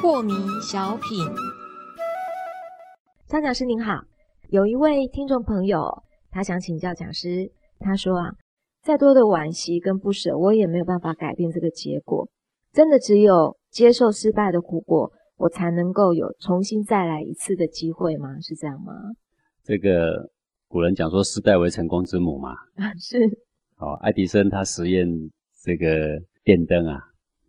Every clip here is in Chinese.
破迷小品，张讲师您好，有一位听众朋友，他想请教讲师，他说啊，再多的惋惜跟不舍，我也没有办法改变这个结果，真的只有接受失败的苦果，我才能够有重新再来一次的机会吗？是这样吗？这个古人讲说，失败为成功之母嘛。啊，是。哦，爱迪生他实验这个电灯啊。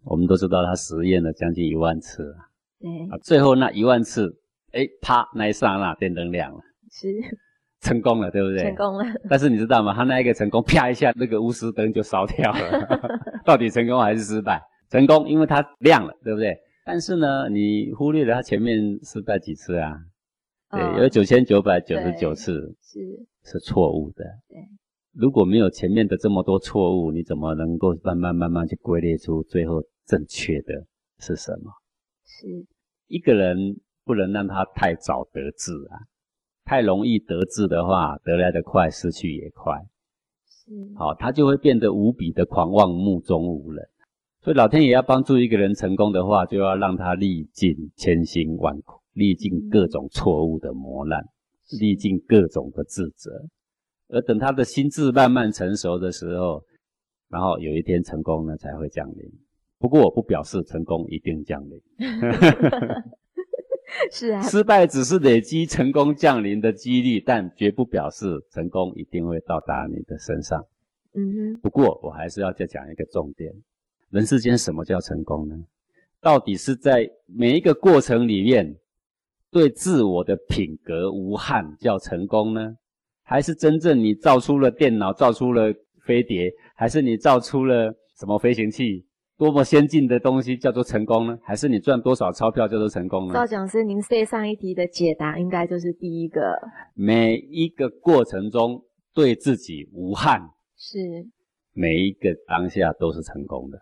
我们都知道他实验了将近一万次啊，对啊，最后那一万次，哎，啪，那一刹那电灯亮了，是成功了，对不对？成功了。但是你知道吗？他那一个成功，啪一下，那个钨丝灯就烧掉了。到底成功还是失败？成功，因为它亮了，对不对？但是呢，你忽略了他前面失败几次啊？对，有九千九百九十九次是是错误的。对。如果没有前面的这么多错误，你怎么能够慢慢慢慢去归列出最后正确的是什么？是一个人不能让他太早得志啊，太容易得志的话，得来的快，失去也快。是好，他就会变得无比的狂妄，目中无人。所以老天爷要帮助一个人成功的话，就要让他历尽千辛万苦，历尽各种错误的磨难，历尽各种的自责。而等他的心智慢慢成熟的时候，然后有一天成功呢才会降临。不过我不表示成功一定降临，是啊，失败只是累积成功降临的几率，但绝不表示成功一定会到达你的身上。嗯哼。不过我还是要再讲一个重点：人世间什么叫成功呢？到底是在每一个过程里面，对自我的品格无憾叫成功呢？还是真正你造出了电脑，造出了飞碟，还是你造出了什么飞行器，多么先进的东西叫做成功呢？还是你赚多少钞票叫做成功呢？赵讲师，您对上一题的解答应该就是第一个。每一个过程中对自己无憾，是每一个当下都是成功的。